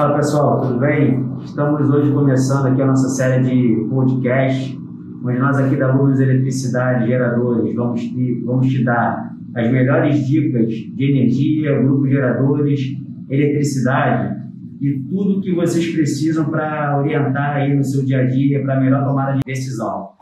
Fala pessoal, tudo bem? Estamos hoje começando aqui a nossa série de podcast, onde nós aqui da Luz Eletricidade Geradores vamos te, vamos te dar as melhores dicas de energia, grupos geradores, eletricidade e tudo que vocês precisam para orientar aí no seu dia a dia para melhor tomada de decisão.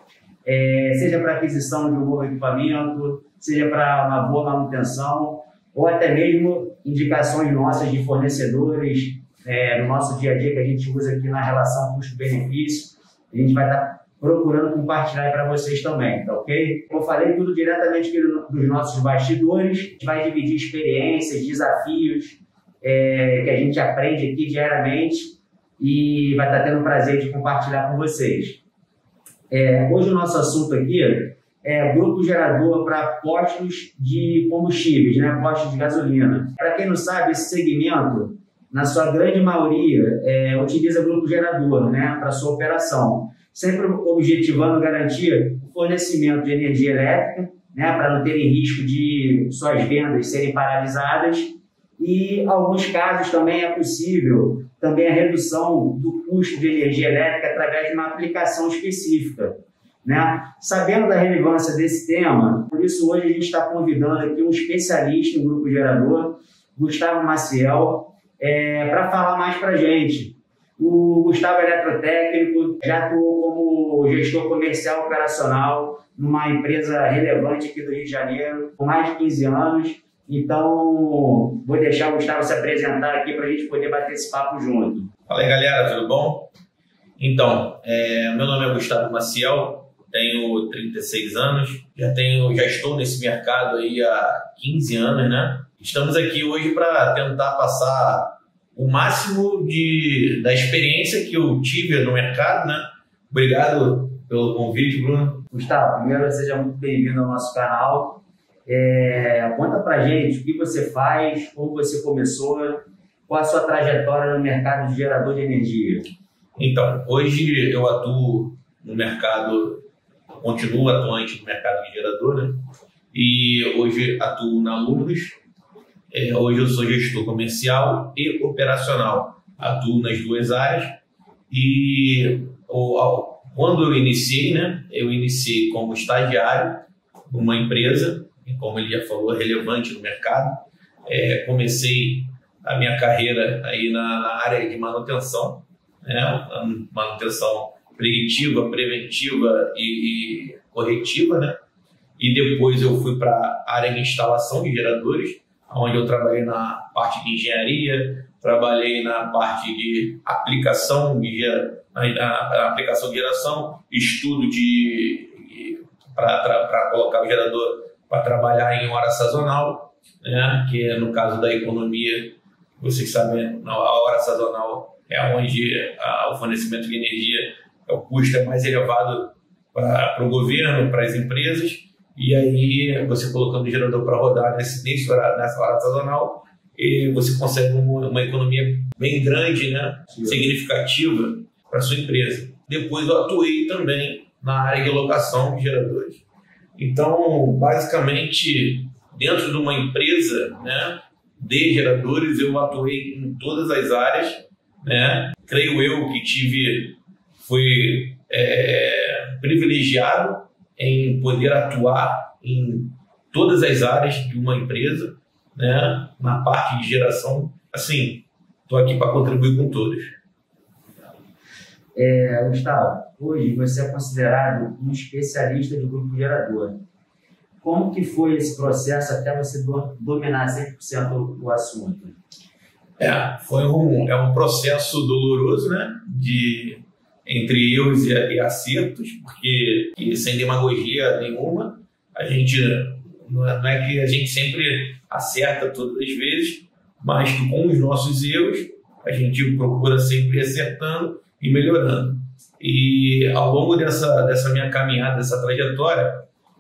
É, seja para aquisição de um novo equipamento, seja para uma boa manutenção, ou até mesmo indicações nossas de fornecedores é, no nosso dia a dia que a gente usa aqui na relação custo-benefício. A gente vai estar procurando compartilhar para vocês também, tá ok? Como eu falei, tudo diretamente dos nossos bastidores. A gente vai dividir experiências, desafios é, que a gente aprende aqui diariamente e vai estar tendo o prazer de compartilhar com vocês. É, hoje o nosso assunto aqui é grupo gerador para postos de combustíveis, né? postos de gasolina. Para quem não sabe, esse segmento na sua grande maioria, é, utiliza grupo gerador né, para sua operação, sempre objetivando garantir o fornecimento de energia elétrica, né, para não terem risco de suas vendas serem paralisadas, e em alguns casos também é possível também a redução do custo de energia elétrica através de uma aplicação específica. Né? Sabendo da relevância desse tema, por isso hoje a gente está convidando aqui um especialista em grupo gerador, Gustavo Maciel, é, para falar mais para a gente. O Gustavo é eletrotécnico, já atuou como gestor comercial operacional numa empresa relevante aqui do Rio de Janeiro, por mais de 15 anos. Então, vou deixar o Gustavo se apresentar aqui para a gente poder bater esse papo junto. Fala aí, galera, tudo bom? Então, é, meu nome é Gustavo Maciel, tenho 36 anos, já tenho, já estou nesse mercado aí há 15 anos, né? Estamos aqui hoje para tentar passar o máximo de, da experiência que eu tive no mercado, né? Obrigado pelo convite, Bruno. Gustavo, primeiro seja muito bem-vindo ao nosso canal. É, conta pra gente o que você faz, como você começou, qual a sua trajetória no mercado de gerador de energia. Então, hoje eu atuo no mercado, continuo atuante no mercado de gerador, né? E hoje atuo na Luz, é, hoje eu sou gestor comercial e operacional. Atuo nas duas áreas e quando eu iniciei, né, eu iniciei como estagiário numa empresa, como ele já falou, relevante no mercado. É, comecei a minha carreira aí na, na área de manutenção, né, manutenção preventiva, preventiva e, e corretiva, né? E depois eu fui para a área de instalação de geradores, onde eu trabalhei na parte de engenharia, trabalhei na parte de aplicação de na, aplicação de geração, estudo de, de para colocar o gerador para trabalhar em hora sazonal, né? que é no caso da economia, vocês sabem, a hora sazonal é onde a, o fornecimento de energia, o custo é mais elevado para o governo, para as empresas, e aí, você colocando o gerador para rodar nesse, nesse horário, nessa hora sazonal, e você consegue uma, uma economia bem grande, né? significativa para sua empresa. Depois eu atuei também na área de locação de geradores. Então, basicamente, dentro de uma empresa né, de geradores, eu atuei em todas as áreas. Né? Creio eu que tive, fui é, privilegiado em poder atuar em todas as áreas de uma empresa, né, na parte de geração. Assim, estou aqui para contribuir com todos. É, Gustavo, hoje você é considerado um especialista de grupo gerador. Como que foi esse processo até você dominar 100% o assunto? É, foi um, é um processo doloroso, né? De entre erros e, acertos, porque sem demagogia nenhuma, a gente não é, não é que a gente sempre acerta todas as vezes, mas que com os nossos erros a gente procura sempre acertando e melhorando. E ao longo dessa, dessa minha caminhada, dessa trajetória,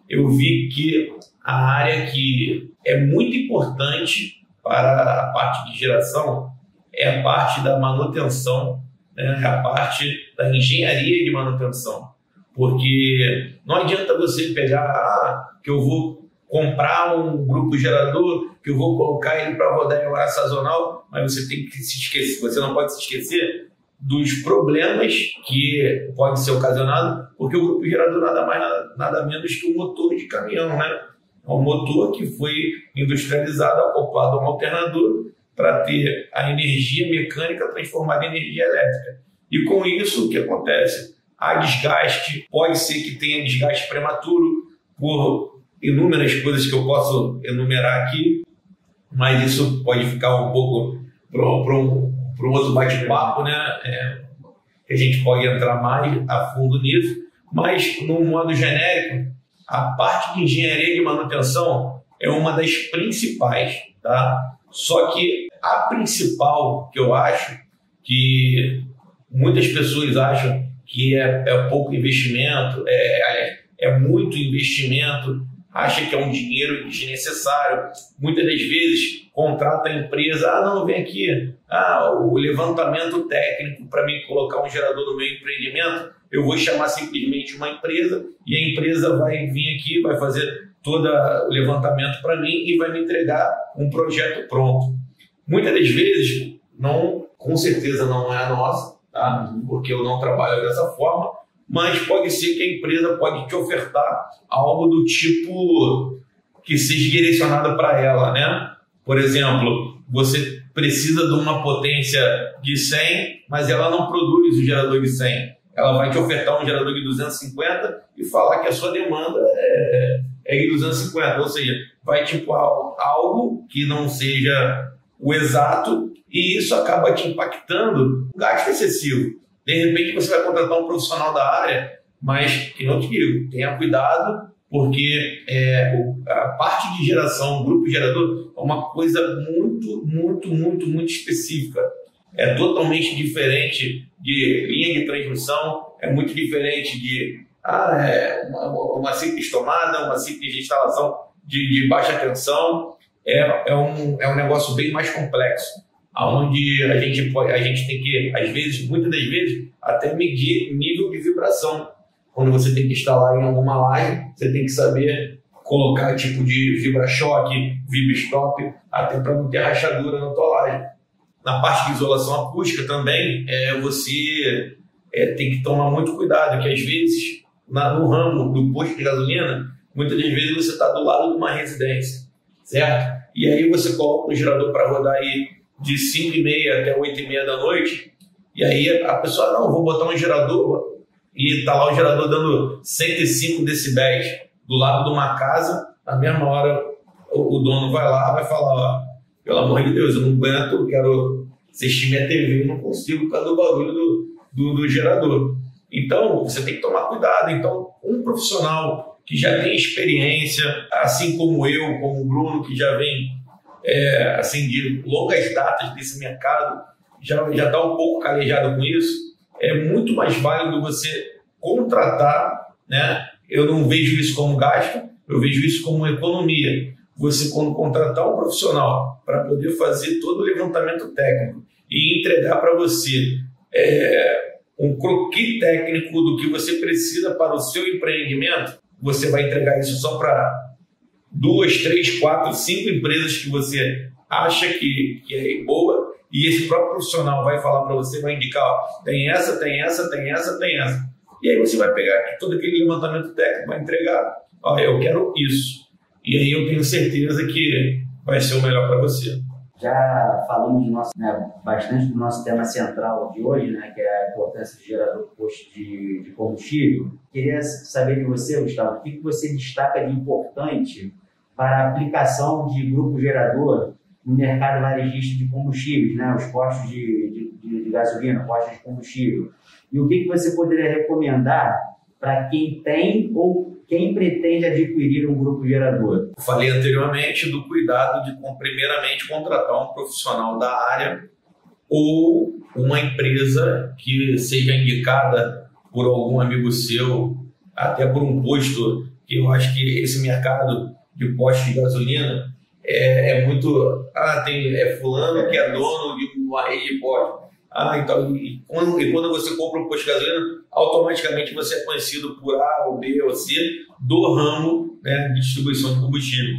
eu vi que a área que é muito importante para a parte de geração é a parte da manutenção né, a parte da engenharia de manutenção. Porque não adianta você pegar, ah, que eu vou comprar um grupo gerador que eu vou colocar ele para rodar em horário sazonal, mas você tem que se esquecer, você não pode se esquecer dos problemas que pode ser ocasionado, porque o grupo gerador nada mais nada, nada menos que um motor de caminhão, né? É um motor que foi industrializado, acoplado a um alternador para ter a energia mecânica transformada em energia elétrica. E com isso, o que acontece? Há desgaste, pode ser que tenha desgaste prematuro por inúmeras coisas que eu posso enumerar aqui, mas isso pode ficar um pouco para um, um outro bate-papo, né? É, a gente pode entrar mais a fundo nisso, mas, no modo genérico, a parte de engenharia de manutenção é uma das principais, tá? Só que a principal que eu acho que muitas pessoas acham que é, é pouco investimento, é, é, é muito investimento, acha que é um dinheiro desnecessário. Muitas das vezes contrata a empresa, ah, não, vem aqui, ah, o levantamento técnico para mim colocar um gerador no meu empreendimento, eu vou chamar simplesmente uma empresa e a empresa vai vir aqui, vai fazer todo o levantamento para mim e vai me entregar um projeto pronto. Muitas das vezes, não, com certeza não é a nossa, tá? porque eu não trabalho dessa forma, mas pode ser que a empresa pode te ofertar algo do tipo que seja direcionado para ela, né? Por exemplo, você precisa de uma potência de 100, mas ela não produz o gerador de 100. Ela vai te ofertar um gerador de 250 e falar que a sua demanda é, é de 250. Ou seja, vai tipo algo que não seja o exato e isso acaba te impactando gasto excessivo. De repente você vai contratar um profissional da área, mas que não te digo, tenha cuidado, porque é, a parte de geração, o grupo gerador, é uma coisa muito, muito, muito, muito específica. É totalmente diferente de linha de transmissão, é muito diferente de ah, é uma, uma, simples tomada, uma simples instalação de, de baixa tensão. É, é, um, é um negócio bem mais complexo onde a gente, a gente tem que, às vezes, muitas das vezes, até medir nível de vibração. Quando você tem que instalar em alguma laje, você tem que saber colocar tipo de vibra-choque, vibra-stop, até para não ter rachadura na tua laje. Na parte de isolação acústica também, é, você é, tem que tomar muito cuidado, que às vezes, na, no ramo do posto de gasolina, muitas das vezes você está do lado de uma residência, certo? E aí você coloca um gerador para rodar aí de 5 e meia até 8 e meia da noite, e aí a pessoa, não, vou botar um gerador, e tá lá o gerador dando 105 decibéis do lado de uma casa, na mesma hora o, dono vai lá, vai falar, ó, pelo amor de Deus, eu não aguento, eu quero assistir minha TV, não consigo por causa do barulho do, do, do gerador. Então, você tem que tomar cuidado. Então, um profissional que já tem experiência, assim como eu, como o Bruno, que já vem é, assim, de longas datas desse mercado, já está um pouco calejado com isso, é muito mais válido você contratar, né? Eu não vejo isso como gasto, eu vejo isso como economia. Você, quando contratar um profissional para poder fazer todo o levantamento técnico e entregar para você é, um croquis técnico do que você precisa para o seu empreendimento, você vai entregar isso só para duas, três, quatro, cinco empresas que você acha que, que é boa e esse próprio profissional vai falar para você, vai indicar, ó, tem essa, tem essa, tem essa, tem essa. E aí você vai pegar todo aquele levantamento técnico, vai entregar, ó, eu quero isso. E aí eu tenho certeza que vai ser o melhor para você. Já falamos nosso, né, bastante do nosso tema central de hoje, né, que é a importância do gerador posto de, de combustível. Queria saber de você, Gustavo, o que, que você destaca de importante para a aplicação de grupo gerador no mercado varejista de combustíveis, né, os postos de, de, de gasolina, postos de combustível. E o que, que você poderia recomendar para quem tem ou quem pretende adquirir um grupo gerador? Falei anteriormente do cuidado de, primeiramente, contratar um profissional da área ou uma empresa que seja indicada por algum amigo seu, até por um posto, que eu acho que esse mercado de posto de gasolina é, é muito. Ah, tem é fulano que é dono de uma rede de posto. Ah, então, e quando, e quando você compra um posto de gasolina, automaticamente você é conhecido por A, ou B, ou C do ramo né, de distribuição de combustível.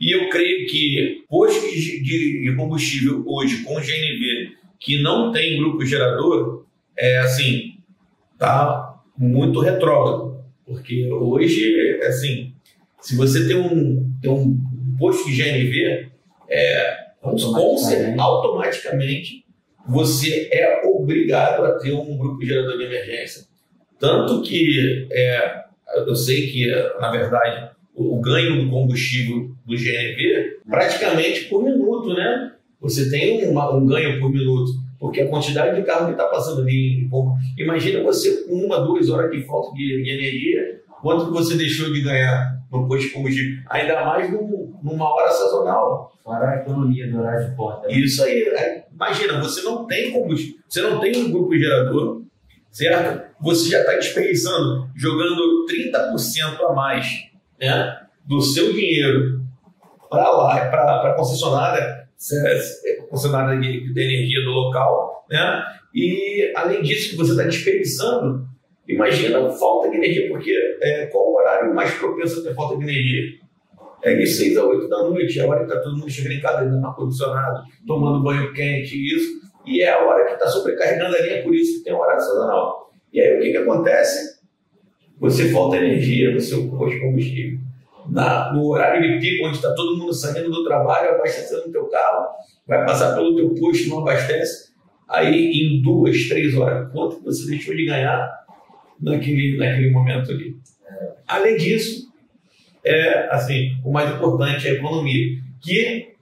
E eu creio que postos de, de combustível hoje com GNV que não tem grupo gerador, é assim, tá muito retrógrado. Porque hoje, assim, se você tem um, tem um posto de GNV, é, automaticamente. automaticamente você é obrigado a ter um grupo gerador de emergência. Tanto que é, eu sei que, na verdade, o, o ganho do combustível do GNV praticamente por minuto, né? Você tem uma, um ganho por minuto, porque a quantidade de carro que está passando ali. Imagina você com uma, duas horas de falta de, de energia, quanto que você deixou de ganhar no posto de combustível? Ainda mais num, numa hora sazonal. Fora a economia do horário de porta. Isso aí. Imagina, você não tem combustível, você não tem um grupo gerador, certo? Você já está desperdiçando, jogando 30% a mais né, do seu dinheiro para lá, para a concessionária, concessionária de, de energia do local, né? E além disso, você está desperdiçando, imagina falta de energia, porque é, qual o horário mais propenso a ter falta de energia? É de 6 a 8 da noite, é a hora que está todo mundo chegando em casa, dando ar-condicionado, tomando banho quente, isso. E é a hora que está sobrecarregando a linha, por isso que tem horário sazonal. E aí o que, que acontece? Você falta energia no seu posto de combustível. Na, no horário de pico, onde está todo mundo saindo do trabalho, abastecendo o teu carro, vai passar pelo teu posto, não abastece. Aí, em duas, três horas, quanto você deixou de ganhar naquele, naquele momento ali? Além disso, é assim, o mais importante é a economia, que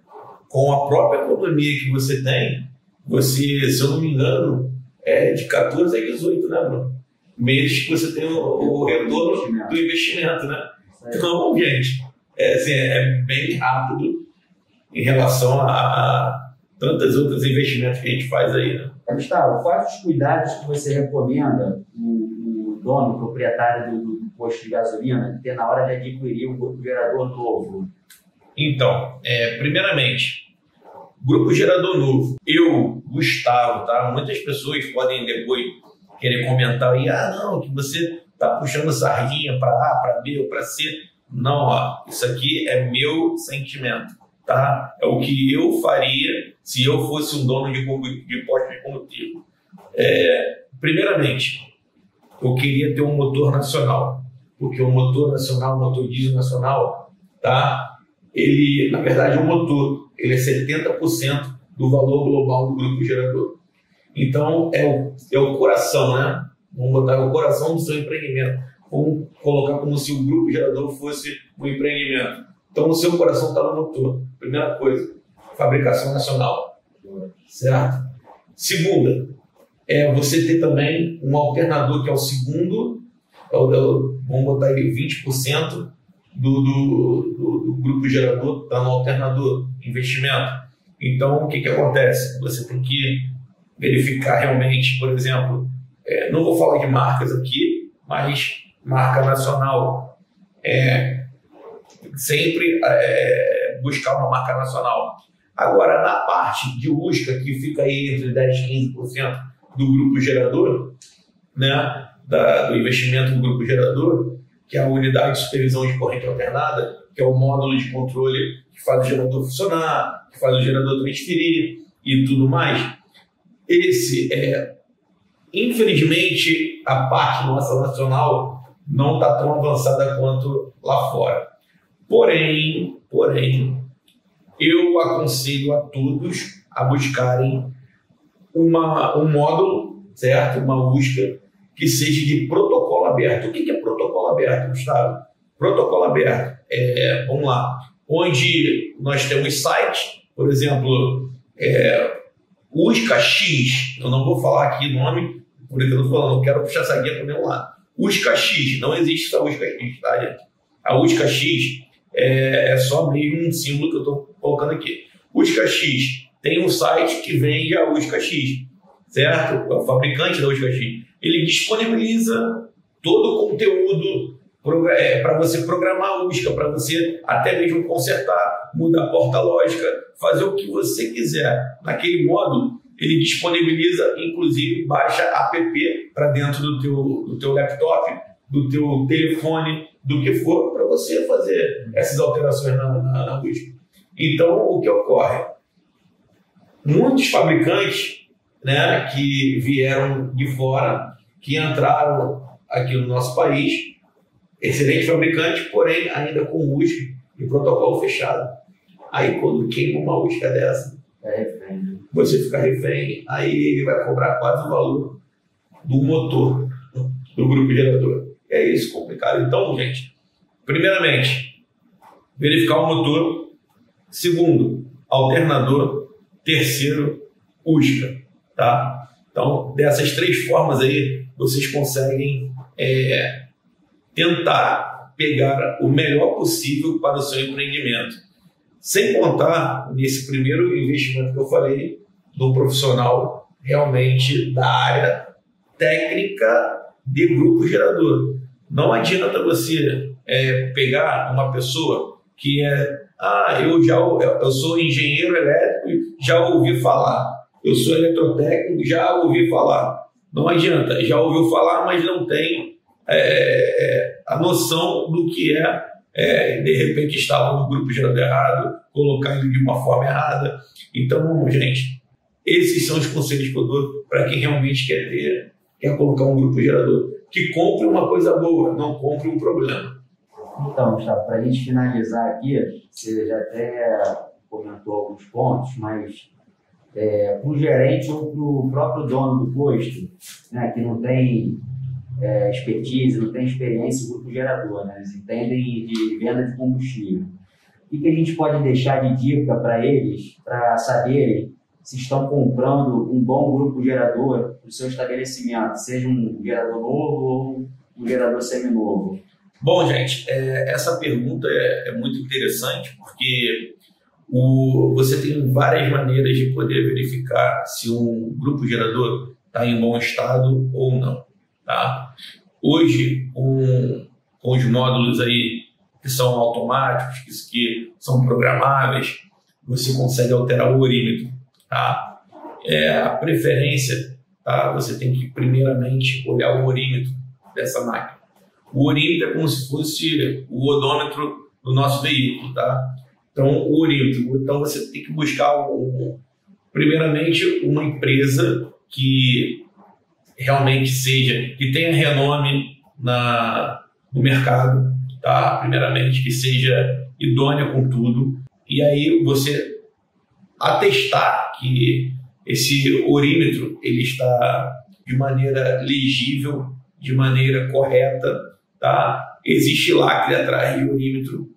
com a própria economia que você tem, você, se eu não me engano, é de 14 a 18, né, Bruno? Meses que você tem o, o retorno do investimento, né? Então, gente, é, assim, é bem rápido em relação a, a tantos outros investimentos que a gente faz aí, né? Gustavo, quais os cuidados que você recomenda o, o dono, o proprietário do, do, posto de gasolina ter na hora de adquirir um grupo gerador novo? Então, é, primeiramente, grupo gerador novo. Eu, Gustavo, tá? Muitas pessoas podem depois querer comentar aí, ah, não, que você tá puxando sardinha para A, para B ou para C. Não, ó, isso aqui é meu sentimento, tá? É o que eu faria se eu fosse um dono de, de posto de combustível. É, primeiramente, eu queria ter um motor nacional, porque o motor nacional, o motor diesel nacional, tá? Ele, na verdade, o motor, ele é 70% do valor global do grupo gerador. Então, é o, é o coração, né? Vamos botar o coração do seu empreendimento. Vamos colocar como se o grupo gerador fosse um empreendimento. Então, o seu coração está no motor. Primeira coisa, fabricação nacional. Certo? Segunda, é você ter também um alternador que é o segundo, é o, vamos botar aí 20% do, do, do, do grupo gerador está no alternador, investimento. Então, o que, que acontece? Você tem que verificar realmente, por exemplo, é, não vou falar de marcas aqui, mas marca nacional. É, sempre é, buscar uma marca nacional. Agora, na parte de USCA, que fica aí entre 10% e 15% do grupo gerador, né, da, do investimento do grupo gerador, que é a unidade de supervisão de corrente alternada, que é o módulo de controle que faz o gerador funcionar, que faz o gerador transferir e tudo mais. Esse é, infelizmente, a parte nossa nacional não está tão avançada quanto lá fora. Porém, porém, eu aconselho a todos a buscarem uma, um módulo, certo? Uma USCA que seja de protocolo aberto. O que é protocolo aberto, Gustavo? Protocolo aberto é, vamos lá, onde nós temos sites, por exemplo, é, USCA X, eu não vou falar aqui o nome, por isso eu falando, não quero puxar essa guia para nenhum lado. USCA X, não existe essa USCA X, tá, gente? A USCA X é, é só mesmo um símbolo que eu estou colocando aqui. USCA X tem um site que vende a USCA X, certo? É o fabricante da USCA X. Ele disponibiliza todo o conteúdo é, para você programar a USCA, para você até mesmo consertar, mudar a porta lógica, fazer o que você quiser. Naquele módulo, ele disponibiliza, inclusive, baixa app para dentro do teu, do teu laptop, do teu telefone, do que for, para você fazer essas alterações na, na, na música. Então, o que ocorre? Muitos fabricantes né, que vieram de fora, que entraram aqui no nosso país, excelente fabricante, porém ainda com música e protocolo fechado. Aí quando queima uma música dessa, é refém. você fica refém, aí ele vai cobrar quase o valor do motor do grupo gerador. É isso complicado. Então, gente, primeiramente, verificar o motor. Segundo, alternador. Terceiro, USCA. Tá? Então, dessas três formas aí, vocês conseguem é, tentar pegar o melhor possível para o seu empreendimento. Sem contar nesse primeiro investimento que eu falei, do profissional realmente da área técnica de grupo gerador. Não adianta você é, pegar uma pessoa que é, ah, eu já eu sou engenheiro elétrico, já ouvi falar. Eu sou eletrotécnico, já ouvi falar. Não adianta, já ouviu falar, mas não tem é, é, a noção do que é, é, de repente estava no grupo gerador errado, colocando de uma forma errada. Então, gente, esses são os conselhos que eu dou para quem realmente quer ter, quer colocar um grupo gerador. Que compre uma coisa boa, não compre um problema. Então, Gustavo, para a gente finalizar aqui, você já até comentou alguns pontos, mas é, para o gerente ou para o próprio dono do posto, né, que não tem é, expertise, não tem experiência em grupo gerador, né, eles entendem de venda de combustível. O que a gente pode deixar de dica para eles, para saberem se estão comprando um bom grupo gerador para o seu estabelecimento, seja um gerador novo ou um gerador seminovo? Bom, gente, é, essa pergunta é, é, muito interessante porque o, você tem várias maneiras de poder verificar se um grupo gerador está em bom estado ou não. Tá? Hoje, um, com os módulos aí que são automáticos, que, que são programáveis, você consegue alterar o orímetro. Tá? É, a preferência, tá? você tem que primeiramente olhar o orímetro dessa máquina. O orímetro é como se fosse o odômetro do nosso veículo. Tá? Então, o orímetro. Então, você tem que buscar, um, primeiramente, uma empresa que realmente seja, que tenha renome na, no mercado, tá? Primeiramente, que seja idônea com tudo. E aí você atestar que esse orímetro ele está de maneira legível, de maneira correta, tá? Existe lacre atrás de orímetro,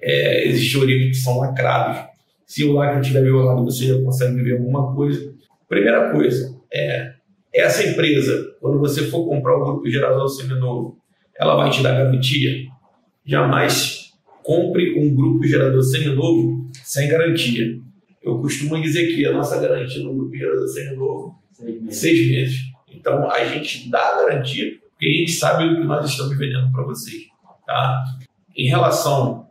é, existe orímetros que são lacrados. Se o lacre estiver violado, você já consegue ver alguma coisa. Primeira coisa, é, essa empresa, quando você for comprar o grupo gerador seminovo, ela vai te dar garantia? Jamais compre um grupo gerador seminovo sem garantia. Eu costumo dizer que a nossa garantia no grupo gerador seminovo seis meses. seis meses. Então a gente dá a garantia porque a gente sabe o que nós estamos vendendo para vocês. Tá? Em relação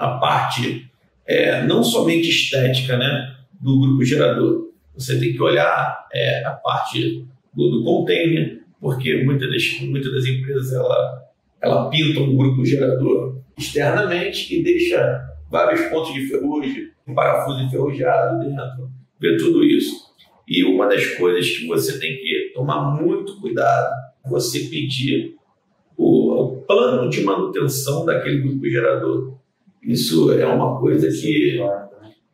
à parte é, não somente estética né, do grupo gerador, você tem que olhar é, a parte do, do container, porque muitas das, muitas das empresas ela, ela pintam o grupo gerador externamente e deixa vários pontos de ferrugem, um parafuso enferrujado dentro, ver tudo isso. E uma das coisas que você tem que tomar muito cuidado você pedir o, o plano de manutenção daquele grupo gerador. Isso é uma coisa que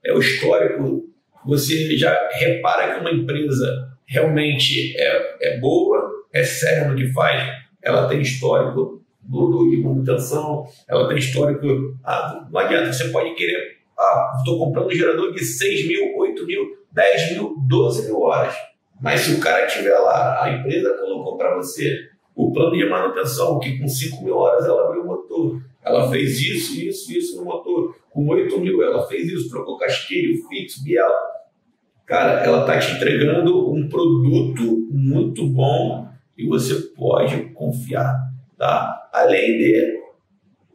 é o histórico. Você já repara que uma empresa realmente é, é boa, é séria no que faz, ela tem histórico de manutenção, ela tem histórico. Ah, não adianta, você pode querer. Ah, estou comprando um gerador de 6 mil, 8 mil, 10 mil, 12 mil horas. Mas se o cara tiver lá, a empresa colocou para você o plano de manutenção, que com 5 mil horas ela abriu o motor. Ela fez isso, isso, isso no motor. Com 8 mil ela fez isso, trocou casquilho, fixo, biela. Cara, ela está te entregando um produto muito bom e você pode confiar, tá? Além de,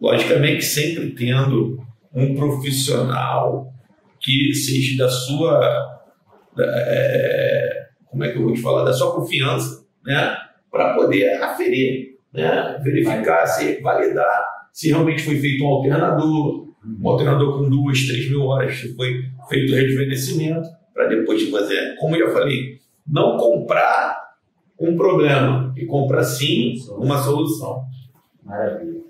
logicamente, sempre tendo um profissional que seja da sua é, como é que eu vou te falar, da sua confiança, né? Para poder aferir, né? Verificar, se validar se realmente foi feito um alternador, um alternador com duas, três mil horas, se foi feito rejuvenescimento, para depois fazer. Como eu já falei, não comprar um problema e comprar sim uma solução. Maravilha.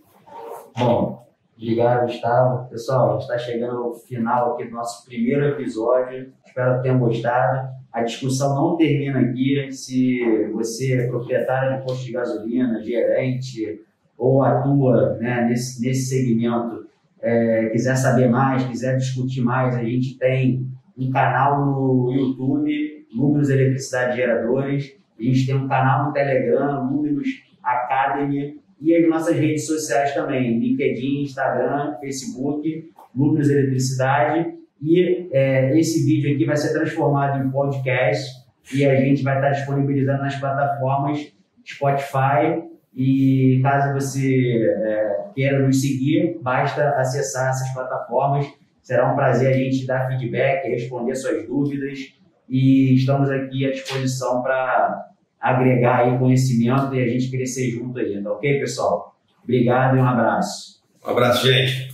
Bom, obrigado, Gustavo. Pessoal, está chegando ao final aqui do nosso primeiro episódio. Espero que tenham gostado. A discussão não termina aqui. Se você é proprietário de posto de gasolina, gerente ou atua né, nesse, nesse segmento, é, quiser saber mais, quiser discutir mais, a gente tem um canal no YouTube, Números Eletricidade Geradores. A gente tem um canal no Telegram, Números Academy e as nossas redes sociais também, LinkedIn, Instagram, Facebook, Números Eletricidade. E é, esse vídeo aqui vai ser transformado em podcast e a gente vai estar disponibilizando nas plataformas Spotify. E caso você é, queira nos seguir, basta acessar essas plataformas. Será um prazer a gente dar feedback, responder suas dúvidas e estamos aqui à disposição para agregar aí conhecimento e a gente crescer junto aí, tá ok, pessoal? Obrigado e um abraço. Um abraço, gente.